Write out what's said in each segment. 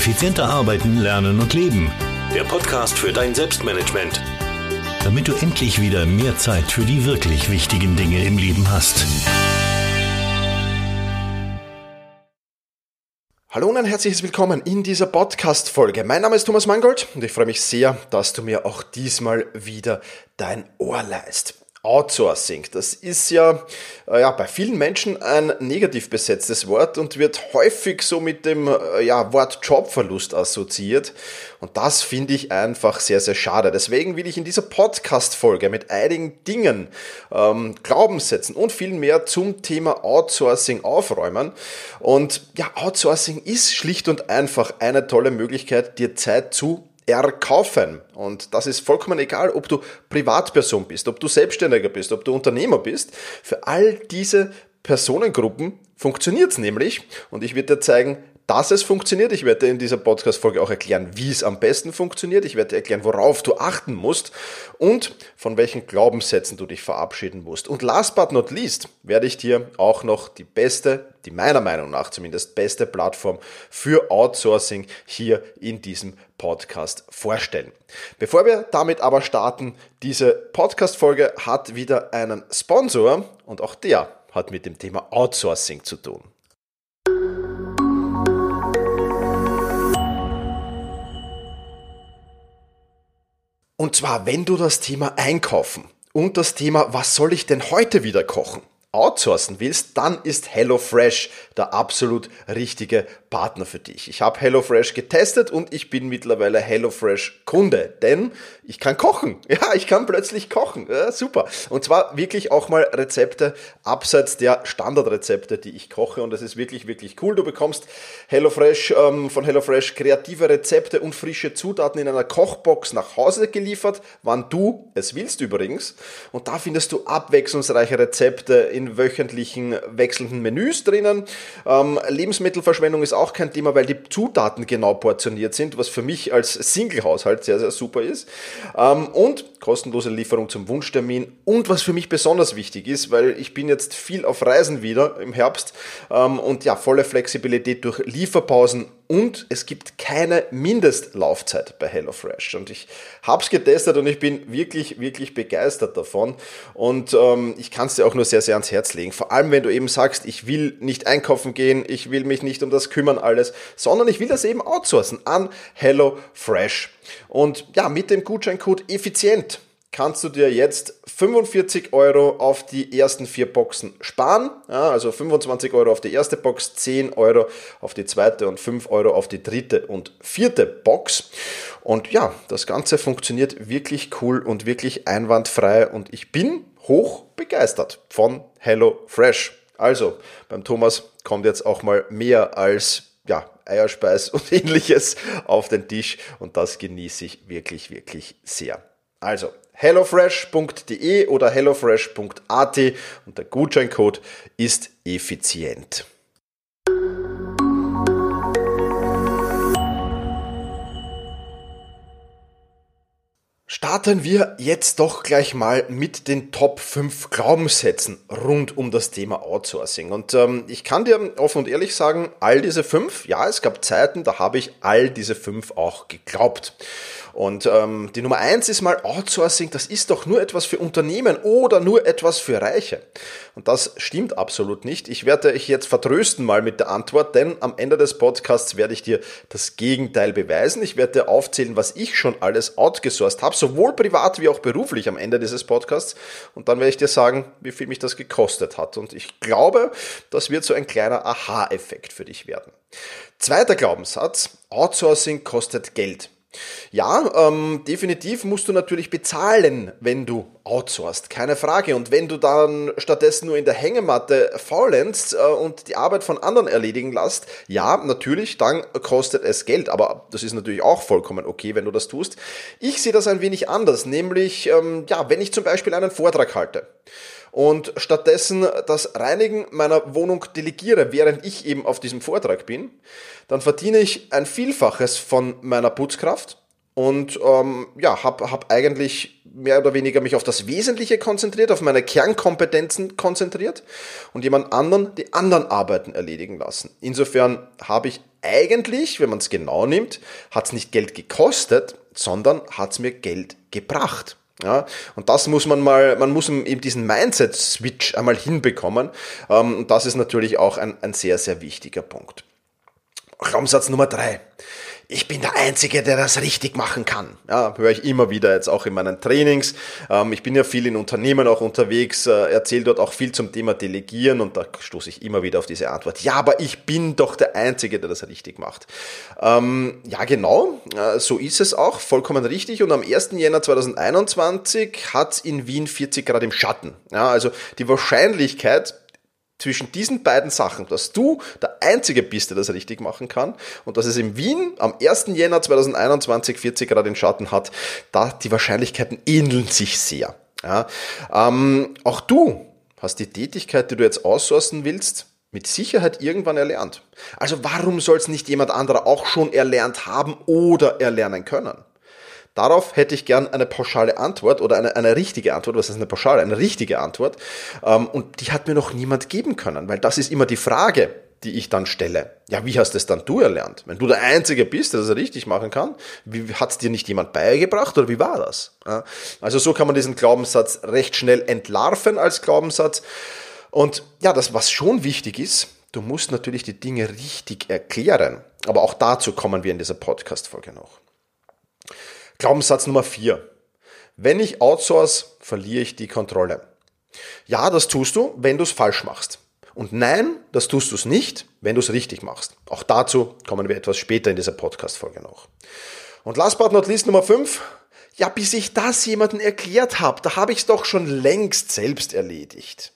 Effizienter arbeiten, lernen und leben. Der Podcast für dein Selbstmanagement. Damit du endlich wieder mehr Zeit für die wirklich wichtigen Dinge im Leben hast. Hallo und ein herzliches Willkommen in dieser Podcast-Folge. Mein Name ist Thomas Mangold und ich freue mich sehr, dass du mir auch diesmal wieder dein Ohr leist. Outsourcing, das ist ja, äh, ja bei vielen Menschen ein negativ besetztes Wort und wird häufig so mit dem äh, ja, Wort Jobverlust assoziiert. Und das finde ich einfach sehr, sehr schade. Deswegen will ich in dieser Podcast-Folge mit einigen Dingen, ähm, Glaubenssätzen und viel mehr zum Thema Outsourcing aufräumen. Und ja, Outsourcing ist schlicht und einfach eine tolle Möglichkeit, dir Zeit zu erkaufen. Und das ist vollkommen egal, ob du Privatperson bist, ob du Selbstständiger bist, ob du Unternehmer bist. Für all diese Personengruppen funktioniert es nämlich. Und ich werde dir zeigen, dass es funktioniert. Ich werde in dieser Podcast-Folge auch erklären, wie es am besten funktioniert. Ich werde erklären, worauf du achten musst und von welchen Glaubenssätzen du dich verabschieden musst. Und last but not least werde ich dir auch noch die beste, die meiner Meinung nach zumindest beste Plattform für Outsourcing hier in diesem Podcast vorstellen. Bevor wir damit aber starten, diese Podcast-Folge hat wieder einen Sponsor und auch der hat mit dem Thema Outsourcing zu tun. Und zwar, wenn du das Thema Einkaufen und das Thema, was soll ich denn heute wieder kochen, outsourcen willst, dann ist HelloFresh der absolut richtige Partner für dich. Ich habe HelloFresh getestet und ich bin mittlerweile HelloFresh Kunde, denn ich kann kochen. Ja, ich kann plötzlich kochen. Ja, super. Und zwar wirklich auch mal Rezepte abseits der Standardrezepte, die ich koche und das ist wirklich, wirklich cool. Du bekommst HelloFresh ähm, von HelloFresh kreative Rezepte und frische Zutaten in einer Kochbox nach Hause geliefert, wann du es willst übrigens. Und da findest du abwechslungsreiche Rezepte in wöchentlichen wechselnden Menüs drinnen. Ähm, Lebensmittelverschwendung ist auch kein Thema, weil die Zutaten genau portioniert sind, was für mich als Single-Haushalt sehr, sehr super ist. Ähm, und kostenlose Lieferung zum Wunschtermin. Und was für mich besonders wichtig ist, weil ich bin jetzt viel auf Reisen wieder im Herbst ähm, und ja, volle Flexibilität durch Lieferpausen und es gibt keine Mindestlaufzeit bei HelloFresh. Und ich habe es getestet und ich bin wirklich, wirklich begeistert davon. Und ähm, ich kann es dir auch nur sehr, sehr ans Herz legen. Vor allem, wenn du eben sagst, ich will nicht einkaufen gehen, ich will mich nicht um das kümmern alles, sondern ich will das eben outsourcen an HelloFresh. Und ja, mit dem Gutscheincode effizient kannst du dir jetzt 45 Euro auf die ersten vier Boxen sparen. Ja, also 25 Euro auf die erste Box, 10 Euro auf die zweite und 5 Euro auf die dritte und vierte Box. Und ja, das Ganze funktioniert wirklich cool und wirklich einwandfrei und ich bin hoch begeistert von Hello Fresh. Also beim Thomas kommt jetzt auch mal mehr als ja, Eierspeis und ähnliches auf den Tisch und das genieße ich wirklich, wirklich sehr. Also hellofresh.de oder hellofresh.at und der Gutscheincode ist effizient. Starten wir jetzt doch gleich mal mit den Top 5 Glaubenssätzen rund um das Thema Outsourcing. Und ähm, ich kann dir offen und ehrlich sagen, all diese fünf, ja, es gab Zeiten, da habe ich all diese fünf auch geglaubt. Und ähm, die Nummer eins ist mal Outsourcing, das ist doch nur etwas für Unternehmen oder nur etwas für Reiche. Und das stimmt absolut nicht. Ich werde dich jetzt vertrösten mal mit der Antwort, denn am Ende des Podcasts werde ich dir das Gegenteil beweisen. Ich werde dir aufzählen, was ich schon alles outgesourced habe, sowohl privat wie auch beruflich am Ende dieses Podcasts. Und dann werde ich dir sagen, wie viel mich das gekostet hat. Und ich glaube, das wird so ein kleiner Aha-Effekt für dich werden. Zweiter Glaubenssatz, Outsourcing kostet Geld. Ja, ähm, definitiv musst du natürlich bezahlen, wenn du outsourcest, keine Frage. Und wenn du dann stattdessen nur in der Hängematte faulenzt äh, und die Arbeit von anderen erledigen lässt, ja, natürlich, dann kostet es Geld. Aber das ist natürlich auch vollkommen okay, wenn du das tust. Ich sehe das ein wenig anders, nämlich, ähm, ja, wenn ich zum Beispiel einen Vortrag halte und stattdessen das Reinigen meiner Wohnung delegiere, während ich eben auf diesem Vortrag bin, dann verdiene ich ein Vielfaches von meiner Putzkraft und ähm, ja, habe hab eigentlich mehr oder weniger mich auf das Wesentliche konzentriert, auf meine Kernkompetenzen konzentriert und jemand anderen die anderen Arbeiten erledigen lassen. Insofern habe ich eigentlich, wenn man es genau nimmt, hat es nicht Geld gekostet, sondern hat es mir Geld gebracht. Ja, und das muss man mal, man muss eben diesen Mindset-Switch einmal hinbekommen. Ähm, und das ist natürlich auch ein, ein sehr, sehr wichtiger Punkt. Glaubenssatz Nummer drei ich bin der Einzige, der das richtig machen kann. Ja, höre ich immer wieder jetzt auch in meinen Trainings. Ähm, ich bin ja viel in Unternehmen auch unterwegs, äh, erzähle dort auch viel zum Thema Delegieren und da stoße ich immer wieder auf diese Antwort. Ja, aber ich bin doch der Einzige, der das richtig macht. Ähm, ja, genau, äh, so ist es auch, vollkommen richtig. Und am 1. Jänner 2021 hat in Wien 40 Grad im Schatten. Ja, also die Wahrscheinlichkeit, zwischen diesen beiden Sachen, dass du der Einzige bist, der das richtig machen kann und dass es in Wien am 1. Jänner 2021 40 Grad in Schatten hat, da die Wahrscheinlichkeiten ähneln sich sehr. Ja, ähm, auch du hast die Tätigkeit, die du jetzt aussourcen willst, mit Sicherheit irgendwann erlernt. Also warum soll es nicht jemand anderer auch schon erlernt haben oder erlernen können? Darauf hätte ich gern eine pauschale Antwort oder eine, eine richtige Antwort. Was ist eine pauschale? Eine richtige Antwort. Ähm, und die hat mir noch niemand geben können, weil das ist immer die Frage, die ich dann stelle. Ja, wie hast es dann du erlernt? Wenn du der Einzige bist, der das richtig machen kann, hat es dir nicht jemand beigebracht oder wie war das? Also so kann man diesen Glaubenssatz recht schnell entlarven als Glaubenssatz. Und ja, das, was schon wichtig ist, du musst natürlich die Dinge richtig erklären. Aber auch dazu kommen wir in dieser Podcast-Folge noch. Glaubenssatz Nummer 4. Wenn ich outsource, verliere ich die Kontrolle. Ja, das tust du, wenn du es falsch machst. Und nein, das tust du es nicht, wenn du es richtig machst. Auch dazu kommen wir etwas später in dieser Podcast-Folge noch. Und last but not least Nummer 5. Ja, bis ich das jemandem erklärt habe, da habe ich es doch schon längst selbst erledigt.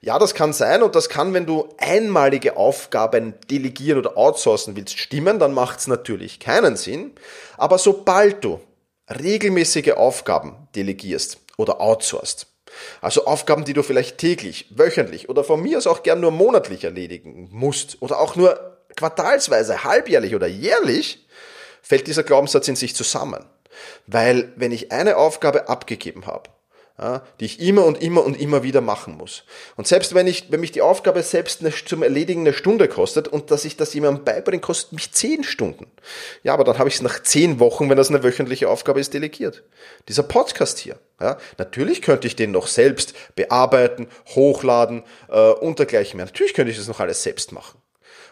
Ja, das kann sein und das kann, wenn du einmalige Aufgaben delegieren oder outsourcen willst, stimmen, dann macht es natürlich keinen Sinn. Aber sobald du regelmäßige Aufgaben delegierst oder outsourcest, also Aufgaben, die du vielleicht täglich, wöchentlich oder von mir aus auch gern nur monatlich erledigen musst oder auch nur quartalsweise, halbjährlich oder jährlich, fällt dieser Glaubenssatz in sich zusammen. Weil wenn ich eine Aufgabe abgegeben habe ja, die ich immer und immer und immer wieder machen muss. Und selbst wenn ich, wenn mich die Aufgabe selbst eine, zum Erledigen eine Stunde kostet und dass ich das jemandem beibringe, kostet mich zehn Stunden. Ja, aber dann habe ich es nach zehn Wochen, wenn das eine wöchentliche Aufgabe ist, delegiert. Dieser Podcast hier. Ja, natürlich könnte ich den noch selbst bearbeiten, hochladen äh, und dergleichen mehr. Natürlich könnte ich das noch alles selbst machen.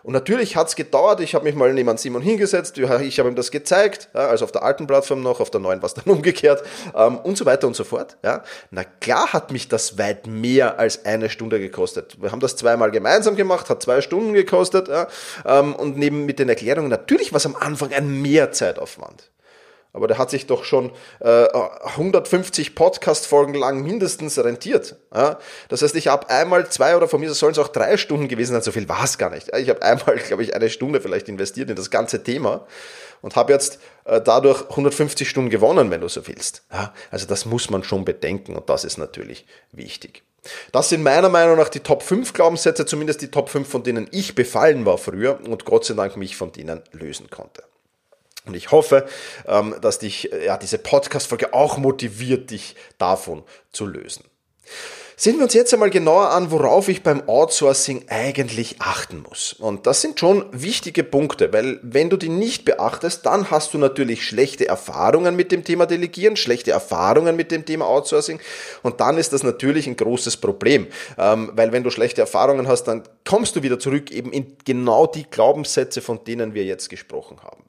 Und natürlich hat's gedauert. Ich habe mich mal neben Simon hingesetzt, ich habe ihm das gezeigt, ja, also auf der alten Plattform noch, auf der neuen war es dann umgekehrt ähm, und so weiter und so fort. Ja. Na klar hat mich das weit mehr als eine Stunde gekostet. Wir haben das zweimal gemeinsam gemacht, hat zwei Stunden gekostet ja, ähm, und neben mit den Erklärungen, natürlich war es am Anfang ein Mehrzeitaufwand aber der hat sich doch schon äh, 150 Podcast-Folgen lang mindestens rentiert. Ja? Das heißt, ich habe einmal zwei oder von mir sollen es auch drei Stunden gewesen sein, so viel war es gar nicht. Ich habe einmal, glaube ich, eine Stunde vielleicht investiert in das ganze Thema und habe jetzt äh, dadurch 150 Stunden gewonnen, wenn du so willst. Ja? Also das muss man schon bedenken und das ist natürlich wichtig. Das sind meiner Meinung nach die Top 5 Glaubenssätze, zumindest die Top 5, von denen ich befallen war früher und Gott sei Dank mich von denen lösen konnte. Und ich hoffe, ähm, dass dich ja, diese Podcast-Folge auch motiviert, dich davon zu lösen. Sehen wir uns jetzt einmal genauer an, worauf ich beim Outsourcing eigentlich achten muss. Und das sind schon wichtige Punkte, weil wenn du die nicht beachtest, dann hast du natürlich schlechte Erfahrungen mit dem Thema Delegieren, schlechte Erfahrungen mit dem Thema Outsourcing und dann ist das natürlich ein großes Problem, ähm, weil wenn du schlechte Erfahrungen hast, dann kommst du wieder zurück eben in genau die Glaubenssätze, von denen wir jetzt gesprochen haben.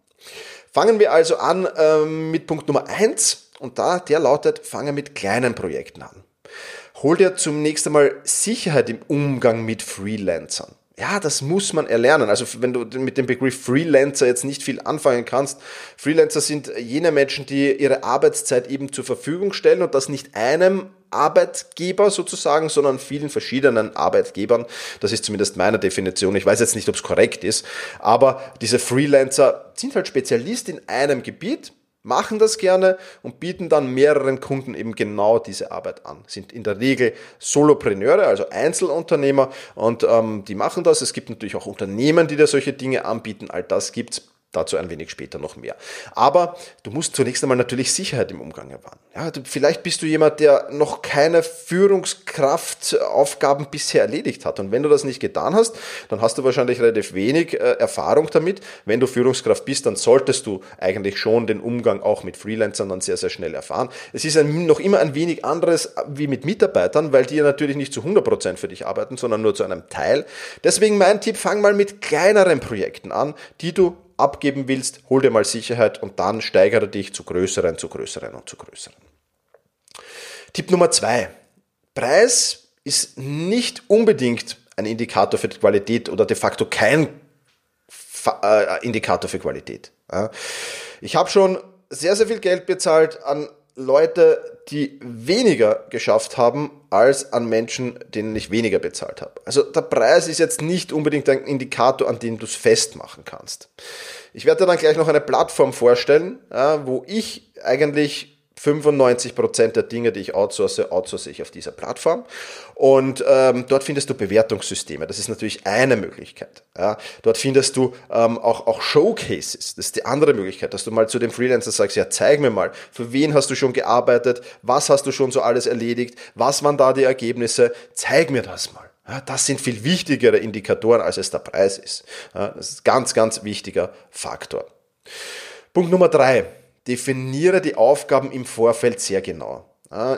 Fangen wir also an ähm, mit Punkt Nummer eins und da, der lautet, fange mit kleinen Projekten an. Hol dir zunächst einmal Sicherheit im Umgang mit Freelancern. Ja, das muss man erlernen. Also wenn du mit dem Begriff Freelancer jetzt nicht viel anfangen kannst, Freelancer sind jene Menschen, die ihre Arbeitszeit eben zur Verfügung stellen und das nicht einem Arbeitgeber sozusagen, sondern vielen verschiedenen Arbeitgebern. Das ist zumindest meine Definition. Ich weiß jetzt nicht, ob es korrekt ist, aber diese Freelancer sind halt Spezialist in einem Gebiet, machen das gerne und bieten dann mehreren Kunden eben genau diese Arbeit an. Sind in der Regel Solopreneure, also Einzelunternehmer und ähm, die machen das. Es gibt natürlich auch Unternehmen, die da solche Dinge anbieten. All das gibt's. Dazu ein wenig später noch mehr. Aber du musst zunächst einmal natürlich Sicherheit im Umgang erwarten. Ja, du, vielleicht bist du jemand, der noch keine Führungskraftaufgaben bisher erledigt hat. Und wenn du das nicht getan hast, dann hast du wahrscheinlich relativ wenig äh, Erfahrung damit. Wenn du Führungskraft bist, dann solltest du eigentlich schon den Umgang auch mit Freelancern dann sehr, sehr schnell erfahren. Es ist ein, noch immer ein wenig anderes wie mit Mitarbeitern, weil die ja natürlich nicht zu 100% für dich arbeiten, sondern nur zu einem Teil. Deswegen mein Tipp, fang mal mit kleineren Projekten an, die du abgeben willst, hol dir mal Sicherheit und dann steigere dich zu größeren, zu größeren und zu größeren. Tipp Nummer zwei. Preis ist nicht unbedingt ein Indikator für die Qualität oder de facto kein äh, Indikator für Qualität. Ich habe schon sehr, sehr viel Geld bezahlt an Leute, die weniger geschafft haben, als an Menschen, denen ich weniger bezahlt habe. Also der Preis ist jetzt nicht unbedingt ein Indikator, an dem du es festmachen kannst. Ich werde dir dann gleich noch eine Plattform vorstellen, wo ich eigentlich 95% der Dinge, die ich outsource, outsource ich auf dieser Plattform. Und ähm, dort findest du Bewertungssysteme. Das ist natürlich eine Möglichkeit. Ja. Dort findest du ähm, auch, auch Showcases. Das ist die andere Möglichkeit, dass du mal zu dem Freelancer sagst, ja, zeig mir mal, für wen hast du schon gearbeitet, was hast du schon so alles erledigt, was waren da die Ergebnisse, zeig mir das mal. Ja, das sind viel wichtigere Indikatoren, als es der Preis ist. Ja, das ist ein ganz, ganz wichtiger Faktor. Punkt Nummer drei definiere die Aufgaben im Vorfeld sehr genau.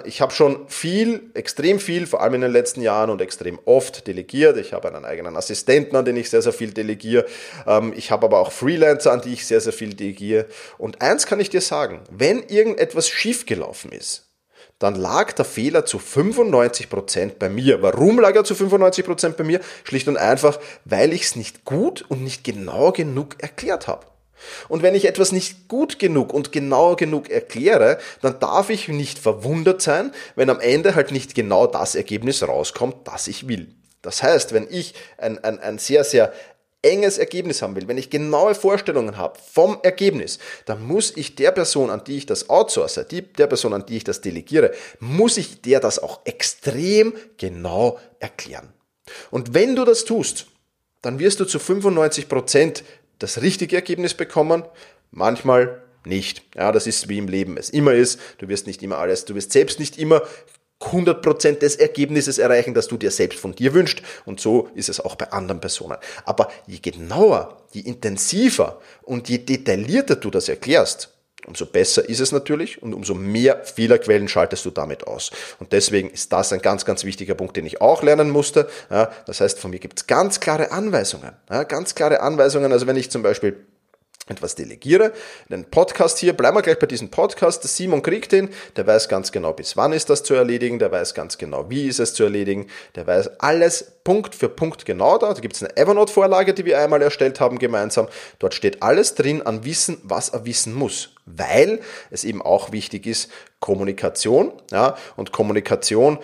Ich habe schon viel, extrem viel, vor allem in den letzten Jahren und extrem oft delegiert. Ich habe einen eigenen Assistenten, an den ich sehr, sehr viel delegiere. Ähm, ich habe aber auch Freelancer, an die ich sehr, sehr viel delegiere. Und eins kann ich dir sagen, wenn irgendetwas schiefgelaufen ist, dann lag der Fehler zu 95% bei mir. Warum lag er zu 95% bei mir? Schlicht und einfach, weil ich es nicht gut und nicht genau genug erklärt habe. Und wenn ich etwas nicht gut genug und genau genug erkläre, dann darf ich nicht verwundert sein, wenn am Ende halt nicht genau das Ergebnis rauskommt, das ich will. Das heißt, wenn ich ein, ein, ein sehr, sehr enges Ergebnis haben will, wenn ich genaue Vorstellungen habe vom Ergebnis, dann muss ich der Person, an die ich das outsource, die, der Person, an die ich das delegiere, muss ich der das auch extrem genau erklären. Und wenn du das tust, dann wirst du zu 95 Prozent das richtige Ergebnis bekommen, manchmal nicht. Ja, das ist wie im Leben es immer ist. Du wirst nicht immer alles, du wirst selbst nicht immer 100% des Ergebnisses erreichen, das du dir selbst von dir wünschst. Und so ist es auch bei anderen Personen. Aber je genauer, je intensiver und je detaillierter du das erklärst, umso besser ist es natürlich und umso mehr Fehlerquellen schaltest du damit aus. Und deswegen ist das ein ganz, ganz wichtiger Punkt, den ich auch lernen musste. Ja, das heißt, von mir gibt es ganz klare Anweisungen. Ja, ganz klare Anweisungen. Also wenn ich zum Beispiel etwas delegiere. Den Podcast hier, bleiben wir gleich bei diesem Podcast. Der Simon kriegt den, der weiß ganz genau, bis wann ist das zu erledigen, der weiß ganz genau, wie ist es zu erledigen, der weiß alles Punkt für Punkt genau da. Da gibt es eine Evernote-Vorlage, die wir einmal erstellt haben gemeinsam. Dort steht alles drin an Wissen, was er wissen muss, weil es eben auch wichtig ist, Kommunikation, ja, und Kommunikation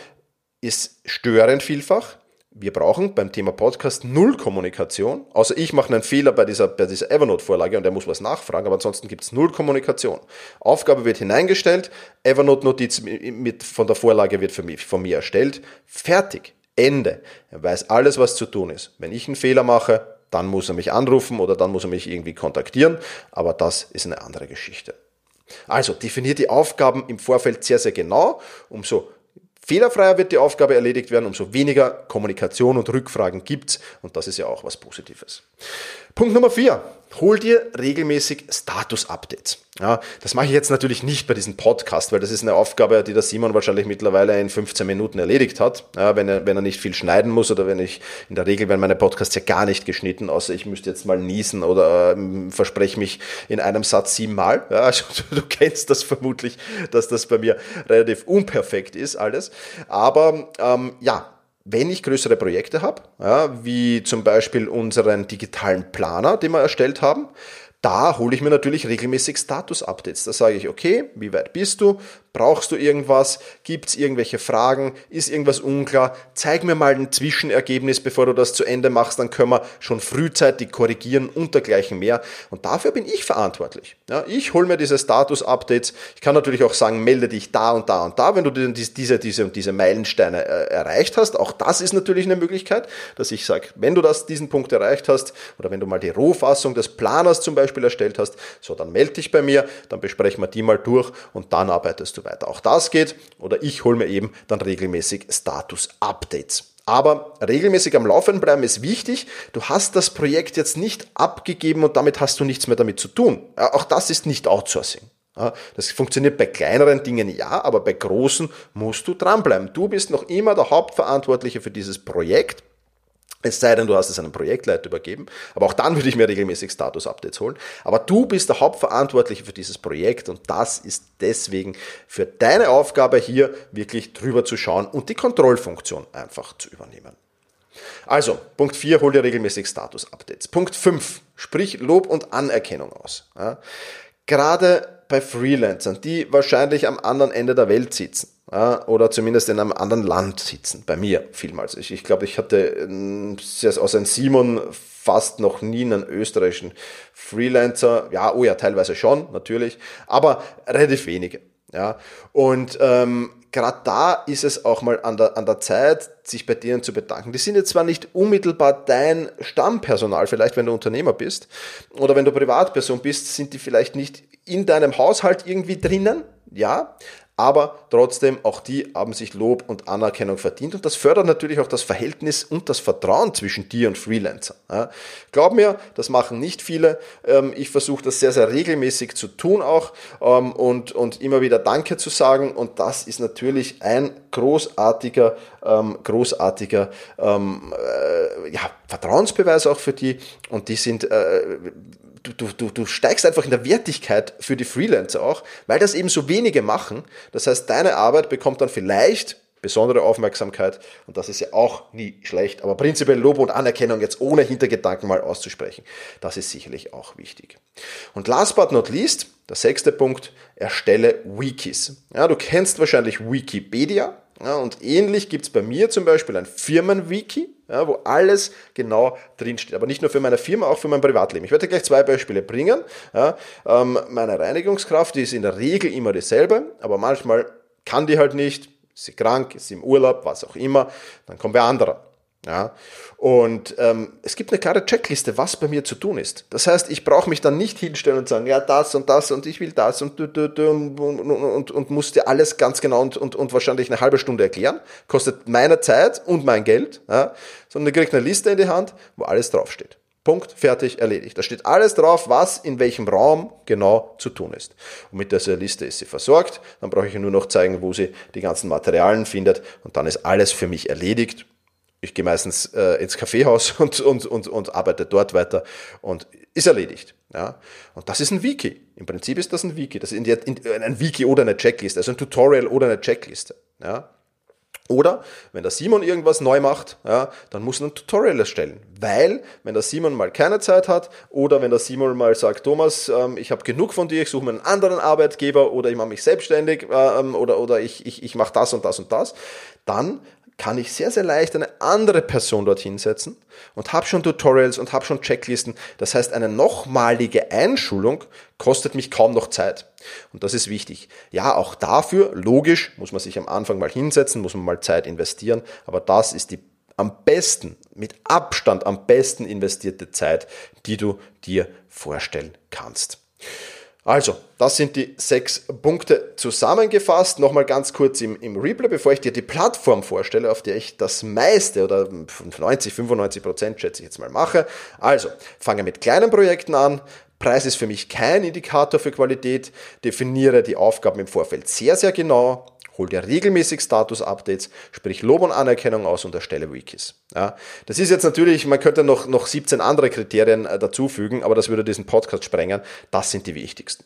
ist störend vielfach, wir brauchen beim Thema Podcast null Kommunikation. Außer ich mache einen Fehler bei dieser, bei dieser Evernote-Vorlage und er muss was nachfragen, aber ansonsten gibt es null Kommunikation. Aufgabe wird hineingestellt, Evernote-Notiz mit, von der Vorlage wird für mich, von mir erstellt. Fertig. Ende. Er weiß alles, was zu tun ist. Wenn ich einen Fehler mache, dann muss er mich anrufen oder dann muss er mich irgendwie kontaktieren, aber das ist eine andere Geschichte. Also definiert die Aufgaben im Vorfeld sehr, sehr genau, umso fehlerfreier wird die Aufgabe erledigt werden, umso weniger Kommunikation und Rückfragen gibt's und das ist ja auch was Positives. Punkt Nummer vier. Hol dir regelmäßig Status-Updates. Ja, das mache ich jetzt natürlich nicht bei diesem Podcast, weil das ist eine Aufgabe, die der Simon wahrscheinlich mittlerweile in 15 Minuten erledigt hat, ja, wenn, er, wenn er nicht viel schneiden muss oder wenn ich, in der Regel werden meine Podcasts ja gar nicht geschnitten, außer ich müsste jetzt mal niesen oder ähm, verspreche mich in einem Satz siebenmal. Ja, also, du, du kennst das vermutlich, dass das bei mir relativ unperfekt ist alles. Aber ähm, ja, wenn ich größere Projekte habe, ja, wie zum Beispiel unseren digitalen Planer, den wir erstellt haben, da hole ich mir natürlich regelmäßig Status-Updates. Da sage ich, okay, wie weit bist du? Brauchst du irgendwas? Gibt es irgendwelche Fragen? Ist irgendwas unklar? Zeig mir mal ein Zwischenergebnis, bevor du das zu Ende machst, dann können wir schon frühzeitig korrigieren und dergleichen mehr. Und dafür bin ich verantwortlich. Ja, ich hole mir diese Status-Updates. Ich kann natürlich auch sagen, melde dich da und da und da, wenn du diese, diese und diese Meilensteine äh, erreicht hast. Auch das ist natürlich eine Möglichkeit, dass ich sage, wenn du das, diesen Punkt erreicht hast oder wenn du mal die Rohfassung des Planers zum Beispiel erstellt hast, so dann melde dich bei mir, dann besprechen wir die mal durch und dann arbeitest du weiter. Auch das geht oder ich hole mir eben dann regelmäßig Status-Updates. Aber regelmäßig am Laufen bleiben ist wichtig. Du hast das Projekt jetzt nicht abgegeben und damit hast du nichts mehr damit zu tun. Auch das ist nicht Outsourcing. Das funktioniert bei kleineren Dingen ja, aber bei großen musst du dranbleiben. Du bist noch immer der Hauptverantwortliche für dieses Projekt es sei denn, du hast es einem Projektleiter übergeben. Aber auch dann würde ich mir regelmäßig Status-Updates holen. Aber du bist der Hauptverantwortliche für dieses Projekt und das ist deswegen für deine Aufgabe hier wirklich drüber zu schauen und die Kontrollfunktion einfach zu übernehmen. Also, Punkt 4, hol dir regelmäßig Status-Updates. Punkt 5, sprich Lob und Anerkennung aus. Ja, gerade bei Freelancern, die wahrscheinlich am anderen Ende der Welt sitzen, oder zumindest in einem anderen Land sitzen. Bei mir vielmals. Ich, ich glaube, ich hatte ähm, aus einem Simon fast noch nie einen österreichischen Freelancer. Ja, oh ja, teilweise schon, natürlich, aber relativ wenige. Ja, und ähm, gerade da ist es auch mal an der, an der Zeit, sich bei denen zu bedanken. Die sind jetzt zwar nicht unmittelbar dein Stammpersonal, vielleicht wenn du Unternehmer bist oder wenn du Privatperson bist, sind die vielleicht nicht in deinem Haushalt irgendwie drinnen, ja, aber trotzdem, auch die haben sich Lob und Anerkennung verdient und das fördert natürlich auch das Verhältnis und das Vertrauen zwischen dir und Freelancer. Ja, glaub mir, das machen nicht viele. Ähm, ich versuche das sehr, sehr regelmäßig zu tun auch ähm, und, und immer wieder Danke zu sagen und das ist natürlich ein großartiger, ähm, großartiger äh, ja, Vertrauensbeweis auch für die und die sind äh, du, du, du steigst einfach in der Wertigkeit für die Freelancer auch, weil das eben so wenige machen. Das heißt, deine Arbeit bekommt dann vielleicht besondere Aufmerksamkeit und das ist ja auch nie schlecht. Aber prinzipiell Lob und Anerkennung jetzt ohne Hintergedanken mal auszusprechen, das ist sicherlich auch wichtig. Und last but not least, der sechste Punkt, erstelle Wikis. Ja, du kennst wahrscheinlich Wikipedia, ja, und ähnlich gibt es bei mir zum Beispiel ein Firmenwiki, ja, wo alles genau drinsteht. Aber nicht nur für meine Firma, auch für mein Privatleben. Ich werde gleich zwei Beispiele bringen. Ja, ähm, meine Reinigungskraft, die ist in der Regel immer dieselbe, aber manchmal kann die halt nicht, ist sie krank, ist sie im Urlaub, was auch immer, dann kommt wer anderer. Ja? Und ähm, es gibt eine klare Checkliste, was bei mir zu tun ist. Das heißt, ich brauche mich dann nicht hinstellen und sagen, ja, das und das und ich will das und, und, und, und, und, muss dir alles ganz genau und, und, und wahrscheinlich eine halbe Stunde erklären. Kostet meine Zeit und mein Geld. Ja? Sondern ihr kriegt eine Liste in die Hand, wo alles draufsteht. Punkt, fertig, erledigt. Da steht alles drauf, was in welchem Raum genau zu tun ist. Und mit dieser Liste ist sie versorgt. Dann brauche ich nur noch zeigen, wo sie die ganzen Materialien findet. Und dann ist alles für mich erledigt ich gehe meistens äh, ins Kaffeehaus und, und, und, und arbeite dort weiter und ist erledigt. Ja? Und das ist ein Wiki. Im Prinzip ist das ein Wiki. Das ist in, ein Wiki oder eine Checkliste, also ein Tutorial oder eine Checkliste. Ja? Oder wenn der Simon irgendwas neu macht, ja, dann muss er ein Tutorial erstellen. Weil, wenn der Simon mal keine Zeit hat oder wenn der Simon mal sagt, Thomas, ähm, ich habe genug von dir, ich suche mir einen anderen Arbeitgeber oder ich mache mich selbstständig äh, ähm, oder, oder ich, ich, ich mache das und das und das, dann kann ich sehr, sehr leicht eine andere Person dorthin setzen und habe schon Tutorials und habe schon Checklisten. Das heißt, eine nochmalige Einschulung kostet mich kaum noch Zeit. Und das ist wichtig. Ja, auch dafür, logisch, muss man sich am Anfang mal hinsetzen, muss man mal Zeit investieren, aber das ist die am besten, mit Abstand am besten investierte Zeit, die du dir vorstellen kannst. Also, das sind die sechs Punkte zusammengefasst. Nochmal ganz kurz im, im Replay, bevor ich dir die Plattform vorstelle, auf der ich das meiste oder 90, 95 Prozent schätze ich jetzt mal mache. Also, fange mit kleinen Projekten an. Preis ist für mich kein Indikator für Qualität. Definiere die Aufgaben im Vorfeld sehr, sehr genau hol dir regelmäßig Status-Updates, sprich Lob und Anerkennung aus und erstelle Wikis. Ja, das ist jetzt natürlich, man könnte noch, noch 17 andere Kriterien äh, dazufügen, aber das würde diesen Podcast sprengen. Das sind die wichtigsten.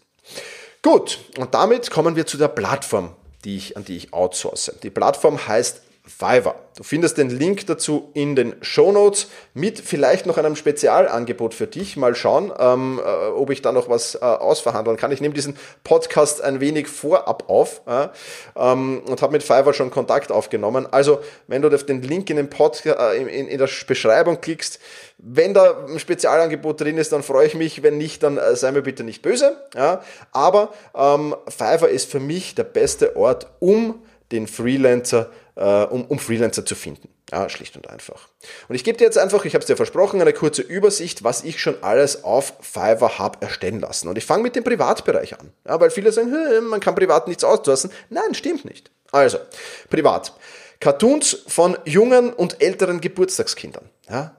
Gut, und damit kommen wir zu der Plattform, die ich, an die ich outsource. Die Plattform heißt Fiverr. Du findest den Link dazu in den Show Notes mit vielleicht noch einem Spezialangebot für dich. Mal schauen, ähm, äh, ob ich da noch was äh, ausverhandeln kann. Ich nehme diesen Podcast ein wenig vorab auf äh, ähm, und habe mit Fiverr schon Kontakt aufgenommen. Also, wenn du auf den Link in, den Pod, äh, in, in, der Beschreibung klickst, wenn da ein Spezialangebot drin ist, dann freue ich mich. Wenn nicht, dann äh, sei mir bitte nicht böse. Ja? Aber ähm, Fiverr ist für mich der beste Ort, um den Freelancer, äh, um, um Freelancer zu finden. Ja, schlicht und einfach. Und ich gebe dir jetzt einfach, ich habe es dir versprochen, eine kurze Übersicht, was ich schon alles auf Fiverr habe erstellen lassen. Und ich fange mit dem Privatbereich an. Ja, weil viele sagen, man kann privat nichts auslassen. Nein, stimmt nicht. Also, privat. Cartoons von jungen und älteren Geburtstagskindern. Ja,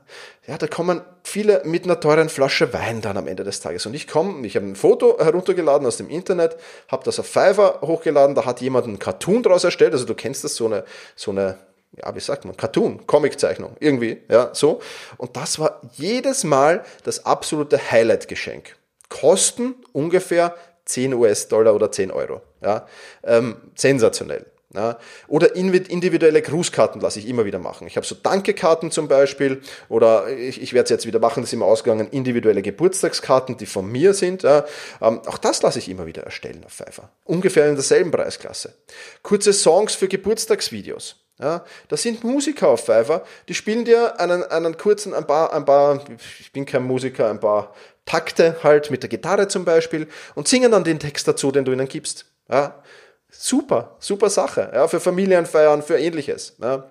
ja, da kommen viele mit einer teuren Flasche Wein dann am Ende des Tages. Und ich komme, ich habe ein Foto heruntergeladen aus dem Internet, habe das auf Fiverr hochgeladen, da hat jemand einen Cartoon draus erstellt, also du kennst das, so eine, so eine, ja, wie sagt man, Cartoon, Comiczeichnung, irgendwie, ja, so. Und das war jedes Mal das absolute Highlight-Geschenk. Kosten ungefähr 10 US-Dollar oder 10 Euro, ja, ähm, sensationell. Ja, oder individuelle Grußkarten lasse ich immer wieder machen. Ich habe so Dankekarten zum Beispiel, oder ich, ich werde es jetzt wieder machen, das ist immer ausgegangen, individuelle Geburtstagskarten, die von mir sind. Ja, ähm, auch das lasse ich immer wieder erstellen auf Pfeiffer. Ungefähr in derselben Preisklasse. Kurze Songs für Geburtstagsvideos. Ja, das sind Musiker auf Pfeiffer, die spielen dir einen, einen kurzen, ein paar, ein paar, ich bin kein Musiker, ein paar Takte halt mit der Gitarre zum Beispiel und singen dann den Text dazu, den du ihnen gibst. Ja, Super, super Sache, ja, für Familienfeiern, für ähnliches. Ja.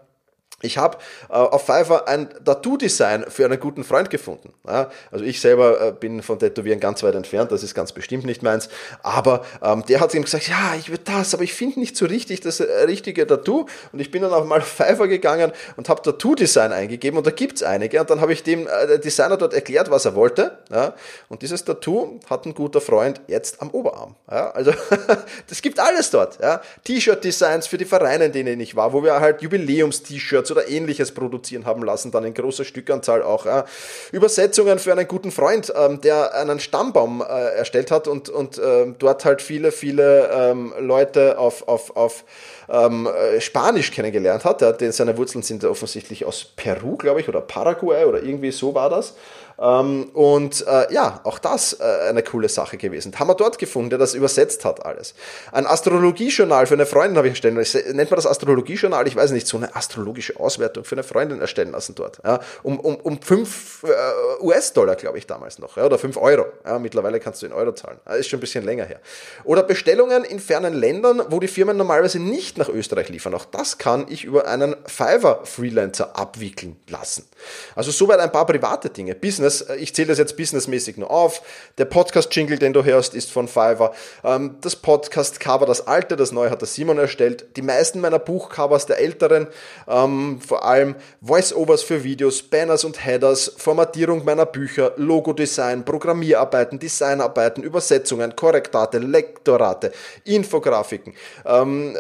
Ich habe äh, auf Fiverr ein Tattoo-Design für einen guten Freund gefunden. Ja, also ich selber äh, bin von Tätowieren ganz weit entfernt, das ist ganz bestimmt nicht meins. Aber ähm, der hat ihm gesagt, ja, ich würde das, aber ich finde nicht so richtig das äh, richtige Tattoo. Und ich bin dann auch mal auf Fiverr gegangen und habe Tattoo-Design eingegeben und da gibt's einige. Und dann habe ich dem äh, Designer dort erklärt, was er wollte. Ja, und dieses Tattoo hat ein guter Freund jetzt am Oberarm. Ja, also das gibt alles dort. T-Shirt-Designs für die Vereine, in denen ich war, wo wir halt Jubiläums-T-Shirts oder ähnliches produzieren haben lassen, dann in großer Stückanzahl auch. Äh, Übersetzungen für einen guten Freund, ähm, der einen Stammbaum äh, erstellt hat und, und äh, dort halt viele, viele ähm, Leute auf, auf, auf ähm, äh, Spanisch kennengelernt hat. Der, seine Wurzeln sind offensichtlich aus Peru, glaube ich, oder Paraguay oder irgendwie so war das. Ähm, und äh, ja, auch das äh, eine coole Sache gewesen. Haben wir dort gefunden, der das übersetzt hat alles. Ein Astrologiejournal für eine Freundin habe ich erstellen lassen. Nennt man das Astrologiejournal? Ich weiß nicht, so eine astrologische Auswertung für eine Freundin erstellen lassen dort. Ja, um, um, um 5 äh, US-Dollar, glaube ich, damals noch. Ja, oder 5 Euro. Ja, mittlerweile kannst du in Euro zahlen. Ja, ist schon ein bisschen länger her. Oder Bestellungen in fernen Ländern, wo die Firmen normalerweise nicht nach Österreich liefern. Auch das kann ich über einen Fiverr-Freelancer abwickeln lassen. Also soweit ein paar private Dinge. Business Business, äh, ich zähle das jetzt businessmäßig nur auf. Der Podcast-Jingle, den du hörst, ist von Fiverr. Ähm, das Podcast-Cover, das alte, das neue hat der Simon erstellt. Die meisten meiner Buchcovers, der älteren, ähm, vor allem Voice-Overs für Videos, Banners und Headers, Formatierung meiner Bücher, Logo-Design, Programmierarbeiten, Designarbeiten, Übersetzungen, Korrektate, Lektorate, Infografiken, ähm,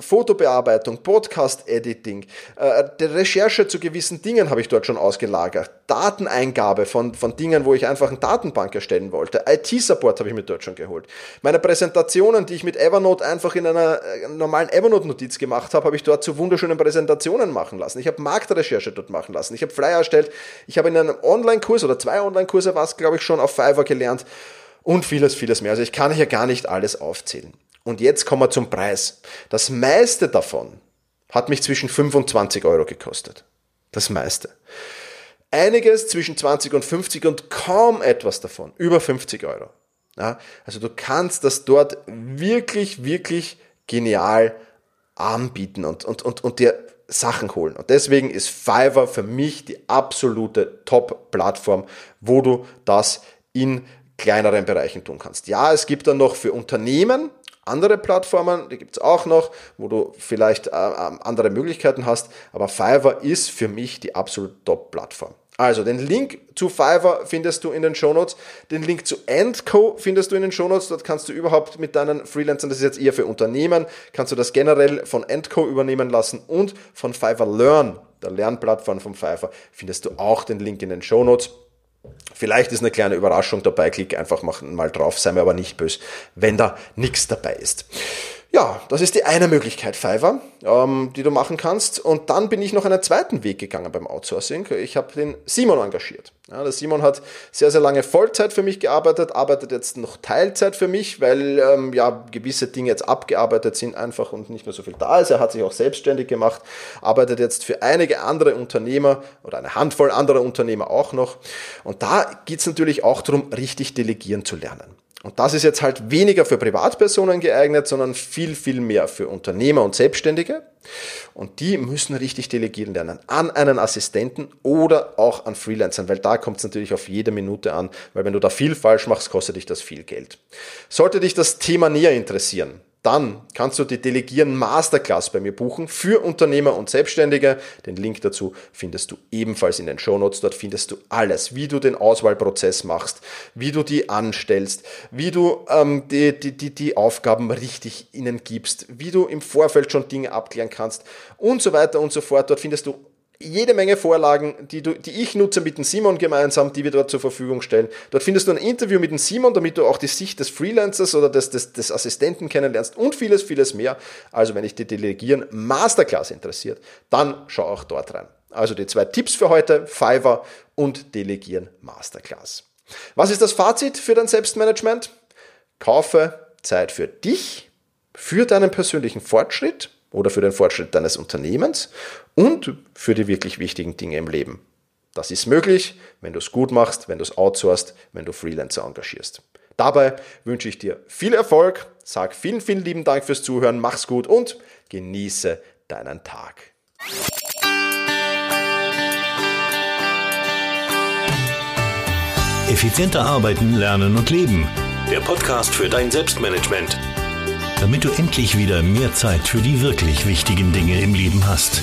Fotobearbeitung, Podcast-Editing, äh, die Recherche zu gewissen Dingen habe ich dort schon ausgelagert, Dateneingabe von, von Dingen, wo ich einfach eine Datenbank erstellen wollte. IT-Support habe ich mir dort schon geholt. Meine Präsentationen, die ich mit Evernote einfach in einer äh, normalen Evernote-Notiz gemacht habe, habe ich dort zu wunderschönen Präsentationen machen lassen. Ich habe Marktrecherche dort machen lassen. Ich habe Flyer erstellt. Ich habe in einem Online-Kurs oder zwei Online-Kurse war glaube ich, schon auf Fiverr gelernt und vieles, vieles mehr. Also ich kann hier gar nicht alles aufzählen. Und jetzt kommen wir zum Preis. Das meiste davon hat mich zwischen 25 Euro gekostet. Das meiste. Einiges zwischen 20 und 50 und kaum etwas davon über 50 Euro. Ja, also du kannst das dort wirklich, wirklich genial anbieten und, und, und, und dir Sachen holen. Und deswegen ist Fiverr für mich die absolute Top-Plattform, wo du das in kleineren Bereichen tun kannst. Ja, es gibt dann noch für Unternehmen andere Plattformen, die gibt es auch noch, wo du vielleicht äh, ähm, andere Möglichkeiten hast, aber Fiverr ist für mich die absolute Top-Plattform. Also, den Link zu Fiverr findest du in den Shownotes. Den Link zu Endco findest du in den Shownotes. Dort kannst du überhaupt mit deinen Freelancern, das ist jetzt eher für Unternehmen, kannst du das generell von Endco übernehmen lassen und von Fiverr Learn, der Lernplattform von Fiverr, findest du auch den Link in den Shownotes. Vielleicht ist eine kleine Überraschung dabei, klick einfach mal drauf, sei mir aber nicht böse, wenn da nichts dabei ist. Ja, das ist die eine Möglichkeit, Fiverr, ähm, die du machen kannst. Und dann bin ich noch einen zweiten Weg gegangen beim Outsourcing. Ich habe den Simon engagiert. Ja, der Simon hat sehr, sehr lange Vollzeit für mich gearbeitet, arbeitet jetzt noch Teilzeit für mich, weil ähm, ja gewisse Dinge jetzt abgearbeitet sind einfach und nicht mehr so viel da ist. Er hat sich auch selbstständig gemacht, arbeitet jetzt für einige andere Unternehmer oder eine Handvoll anderer Unternehmer auch noch. Und da geht es natürlich auch darum, richtig delegieren zu lernen. Und das ist jetzt halt weniger für Privatpersonen geeignet, sondern viel, viel mehr für Unternehmer und Selbstständige. Und die müssen richtig delegieren lernen an einen Assistenten oder auch an Freelancern, weil da kommt es natürlich auf jede Minute an, weil wenn du da viel falsch machst, kostet dich das viel Geld. Sollte dich das Thema näher interessieren, dann kannst du die Delegieren Masterclass bei mir buchen für Unternehmer und Selbstständige. Den Link dazu findest du ebenfalls in den Shownotes. Dort findest du alles, wie du den Auswahlprozess machst, wie du die anstellst, wie du ähm, die, die, die, die Aufgaben richtig ihnen gibst, wie du im Vorfeld schon Dinge abklären kannst und so weiter und so fort. Dort findest du jede Menge Vorlagen, die, du, die ich nutze mit dem Simon gemeinsam, die wir dort zur Verfügung stellen. Dort findest du ein Interview mit dem Simon, damit du auch die Sicht des Freelancers oder des, des, des Assistenten kennenlernst und vieles, vieles mehr. Also wenn dich die Delegieren Masterclass interessiert, dann schau auch dort rein. Also die zwei Tipps für heute, Fiverr und Delegieren Masterclass. Was ist das Fazit für dein Selbstmanagement? Kaufe Zeit für dich, für deinen persönlichen Fortschritt oder für den Fortschritt deines Unternehmens und für die wirklich wichtigen Dinge im Leben. Das ist möglich, wenn du es gut machst, wenn du es outsourcest, wenn du Freelancer engagierst. Dabei wünsche ich dir viel Erfolg, sag vielen, vielen lieben Dank fürs Zuhören, mach's gut und genieße deinen Tag. Effizienter arbeiten, lernen und leben. Der Podcast für dein Selbstmanagement damit du endlich wieder mehr Zeit für die wirklich wichtigen Dinge im Leben hast.